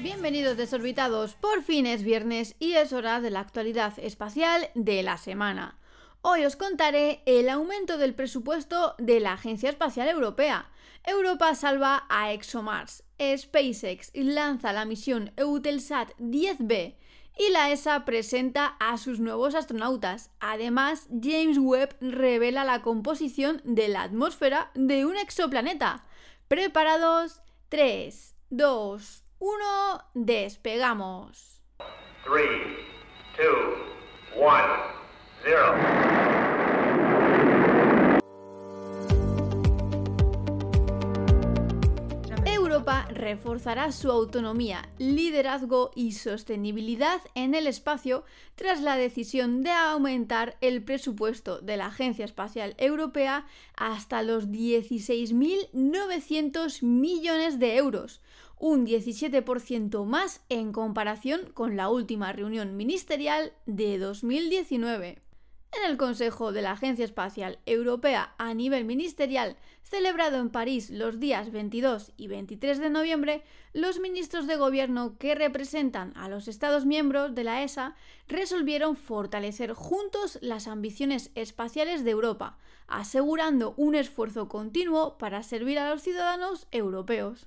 Bienvenidos desorbitados, por fin es viernes y es hora de la actualidad espacial de la semana. Hoy os contaré el aumento del presupuesto de la Agencia Espacial Europea. Europa salva a ExoMars, SpaceX lanza la misión Eutelsat 10B y la ESA presenta a sus nuevos astronautas. Además, James Webb revela la composición de la atmósfera de un exoplaneta. ¿Preparados? 3, 2, 1, despegamos. 3, 2, 1, 0. Reforzará su autonomía, liderazgo y sostenibilidad en el espacio tras la decisión de aumentar el presupuesto de la Agencia Espacial Europea hasta los 16.900 millones de euros, un 17% más en comparación con la última reunión ministerial de 2019. En el Consejo de la Agencia Espacial Europea a nivel ministerial, celebrado en París los días 22 y 23 de noviembre, los ministros de gobierno que representan a los Estados miembros de la ESA resolvieron fortalecer juntos las ambiciones espaciales de Europa, asegurando un esfuerzo continuo para servir a los ciudadanos europeos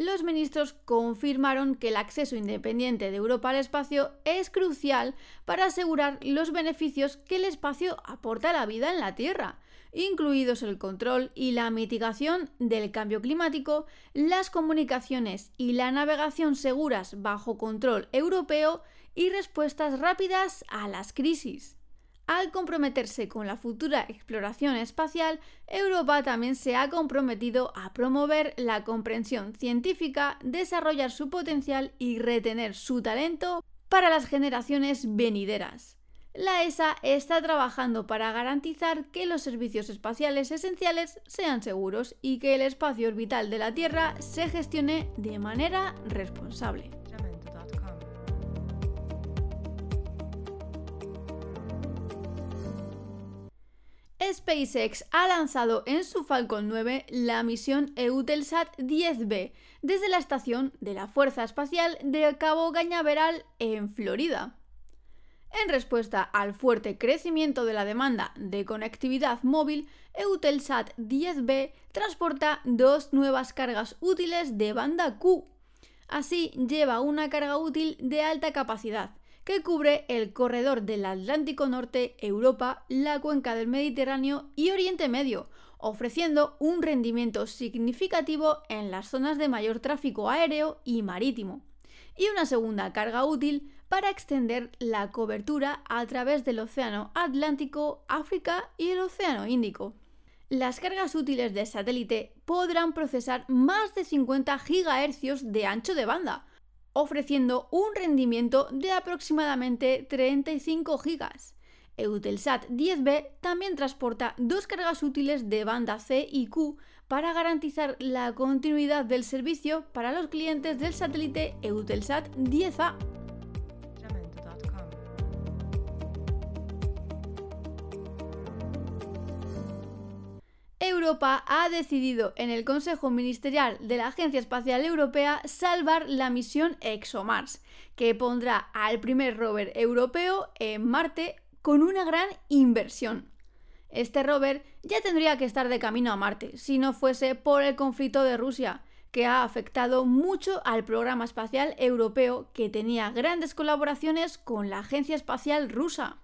los ministros confirmaron que el acceso independiente de Europa al espacio es crucial para asegurar los beneficios que el espacio aporta a la vida en la Tierra, incluidos el control y la mitigación del cambio climático, las comunicaciones y la navegación seguras bajo control europeo y respuestas rápidas a las crisis. Al comprometerse con la futura exploración espacial, Europa también se ha comprometido a promover la comprensión científica, desarrollar su potencial y retener su talento para las generaciones venideras. La ESA está trabajando para garantizar que los servicios espaciales esenciales sean seguros y que el espacio orbital de la Tierra se gestione de manera responsable. SpaceX ha lanzado en su Falcon 9 la misión Eutelsat 10B desde la estación de la Fuerza Espacial de Cabo Cañaveral en Florida. En respuesta al fuerte crecimiento de la demanda de conectividad móvil, Eutelsat 10B transporta dos nuevas cargas útiles de banda Q. Así lleva una carga útil de alta capacidad, que cubre el corredor del Atlántico Norte, Europa, la cuenca del Mediterráneo y Oriente Medio, ofreciendo un rendimiento significativo en las zonas de mayor tráfico aéreo y marítimo, y una segunda carga útil para extender la cobertura a través del Océano Atlántico, África y el Océano Índico. Las cargas útiles de satélite podrán procesar más de 50 GHz de ancho de banda, ofreciendo un rendimiento de aproximadamente 35 GB. Eutelsat 10B también transporta dos cargas útiles de banda C y Q para garantizar la continuidad del servicio para los clientes del satélite Eutelsat 10A. Europa ha decidido en el Consejo Ministerial de la Agencia Espacial Europea salvar la misión ExoMars, que pondrá al primer rover europeo en Marte con una gran inversión. Este rover ya tendría que estar de camino a Marte si no fuese por el conflicto de Rusia, que ha afectado mucho al programa espacial europeo que tenía grandes colaboraciones con la Agencia Espacial Rusa.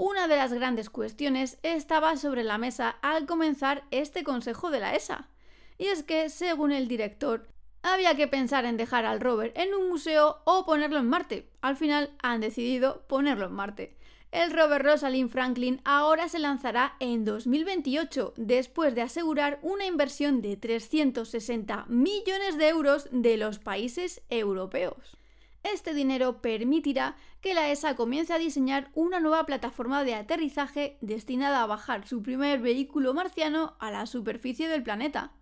Una de las grandes cuestiones estaba sobre la mesa al comenzar este consejo de la ESA, y es que, según el director, había que pensar en dejar al rover en un museo o ponerlo en Marte. Al final han decidido ponerlo en Marte. El rover Rosalind Franklin ahora se lanzará en 2028, después de asegurar una inversión de 360 millones de euros de los países europeos. Este dinero permitirá que la ESA comience a diseñar una nueva plataforma de aterrizaje destinada a bajar su primer vehículo marciano a la superficie del planeta.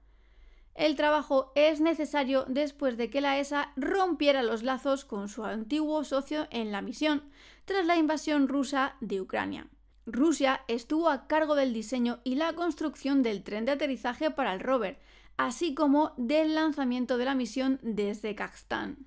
El trabajo es necesario después de que la ESA rompiera los lazos con su antiguo socio en la misión, tras la invasión rusa de Ucrania. Rusia estuvo a cargo del diseño y la construcción del tren de aterrizaje para el rover, así como del lanzamiento de la misión desde Kazán.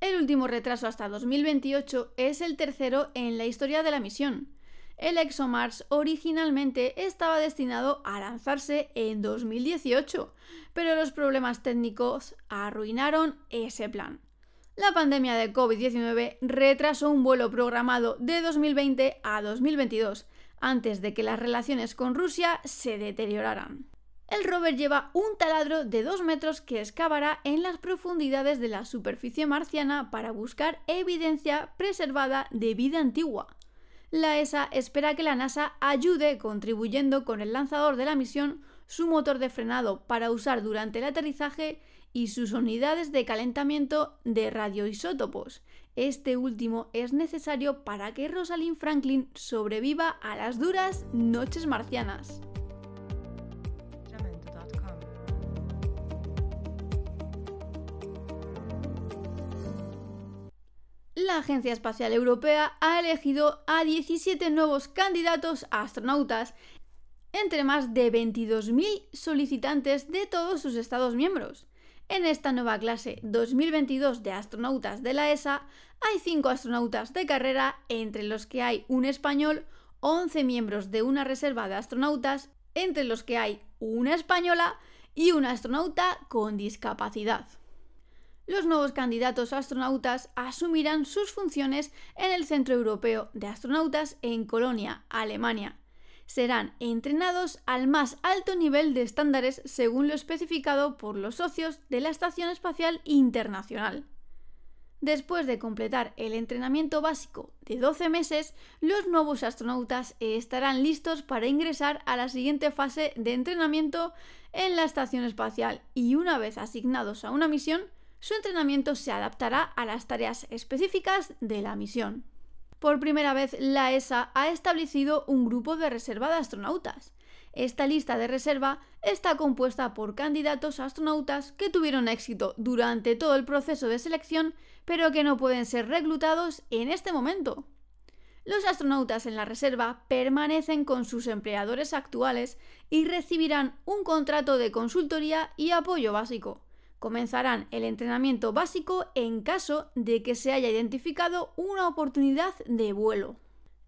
El último retraso hasta 2028 es el tercero en la historia de la misión. El ExoMars originalmente estaba destinado a lanzarse en 2018, pero los problemas técnicos arruinaron ese plan. La pandemia de COVID-19 retrasó un vuelo programado de 2020 a 2022, antes de que las relaciones con Rusia se deterioraran. El rover lleva un taladro de 2 metros que excavará en las profundidades de la superficie marciana para buscar evidencia preservada de vida antigua. La ESA espera que la NASA ayude contribuyendo con el lanzador de la misión, su motor de frenado para usar durante el aterrizaje y sus unidades de calentamiento de radioisótopos. Este último es necesario para que Rosalind Franklin sobreviva a las duras noches marcianas. La Agencia Espacial Europea ha elegido a 17 nuevos candidatos a astronautas entre más de 22.000 solicitantes de todos sus Estados miembros. En esta nueva clase 2022 de astronautas de la ESA hay 5 astronautas de carrera, entre los que hay un español, 11 miembros de una reserva de astronautas, entre los que hay una española y un astronauta con discapacidad los nuevos candidatos astronautas asumirán sus funciones en el Centro Europeo de Astronautas en Colonia, Alemania. Serán entrenados al más alto nivel de estándares según lo especificado por los socios de la Estación Espacial Internacional. Después de completar el entrenamiento básico de 12 meses, los nuevos astronautas estarán listos para ingresar a la siguiente fase de entrenamiento en la Estación Espacial y una vez asignados a una misión, su entrenamiento se adaptará a las tareas específicas de la misión. Por primera vez, la ESA ha establecido un grupo de reserva de astronautas. Esta lista de reserva está compuesta por candidatos astronautas que tuvieron éxito durante todo el proceso de selección, pero que no pueden ser reclutados en este momento. Los astronautas en la reserva permanecen con sus empleadores actuales y recibirán un contrato de consultoría y apoyo básico comenzarán el entrenamiento básico en caso de que se haya identificado una oportunidad de vuelo.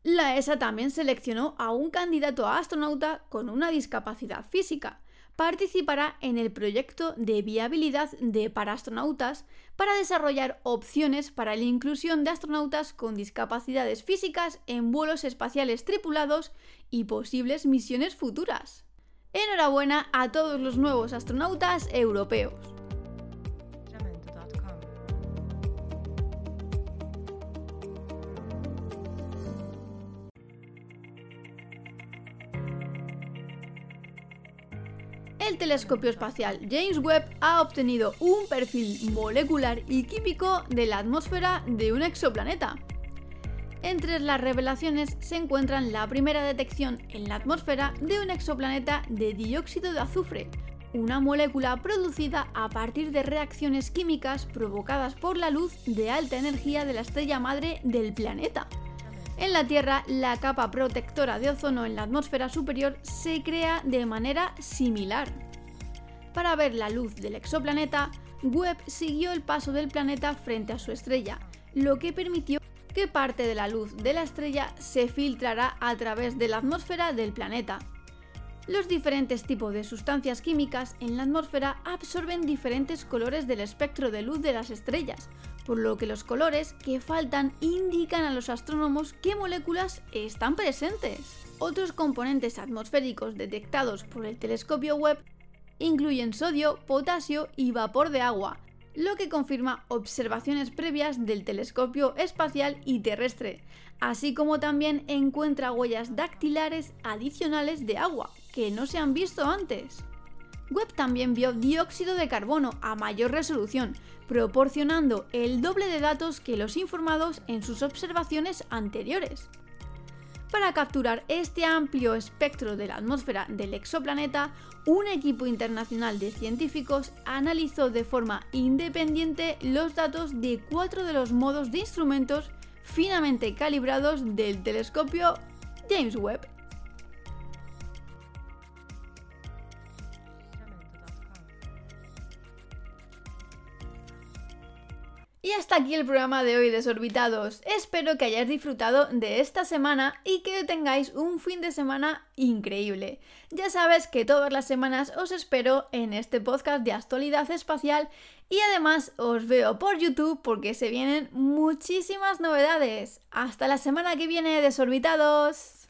La ESA también seleccionó a un candidato a astronauta con una discapacidad física. Participará en el proyecto de viabilidad de paraastronautas para desarrollar opciones para la inclusión de astronautas con discapacidades físicas en vuelos espaciales tripulados y posibles misiones futuras. Enhorabuena a todos los nuevos astronautas europeos. Telescopio espacial James Webb ha obtenido un perfil molecular y químico de la atmósfera de un exoplaneta. Entre las revelaciones se encuentran la primera detección en la atmósfera de un exoplaneta de dióxido de azufre, una molécula producida a partir de reacciones químicas provocadas por la luz de alta energía de la estrella madre del planeta. En la Tierra, la capa protectora de ozono en la atmósfera superior se crea de manera similar. Para ver la luz del exoplaneta, Webb siguió el paso del planeta frente a su estrella, lo que permitió que parte de la luz de la estrella se filtrara a través de la atmósfera del planeta. Los diferentes tipos de sustancias químicas en la atmósfera absorben diferentes colores del espectro de luz de las estrellas, por lo que los colores que faltan indican a los astrónomos qué moléculas están presentes. Otros componentes atmosféricos detectados por el telescopio Webb incluyen sodio, potasio y vapor de agua, lo que confirma observaciones previas del telescopio espacial y terrestre, así como también encuentra huellas dactilares adicionales de agua, que no se han visto antes. Webb también vio dióxido de carbono a mayor resolución, proporcionando el doble de datos que los informados en sus observaciones anteriores. Para capturar este amplio espectro de la atmósfera del exoplaneta, un equipo internacional de científicos analizó de forma independiente los datos de cuatro de los modos de instrumentos finamente calibrados del telescopio James Webb. Y hasta aquí el programa de hoy, desorbitados. Espero que hayáis disfrutado de esta semana y que tengáis un fin de semana increíble. Ya sabes que todas las semanas os espero en este podcast de actualidad espacial y además os veo por YouTube porque se vienen muchísimas novedades. Hasta la semana que viene, desorbitados.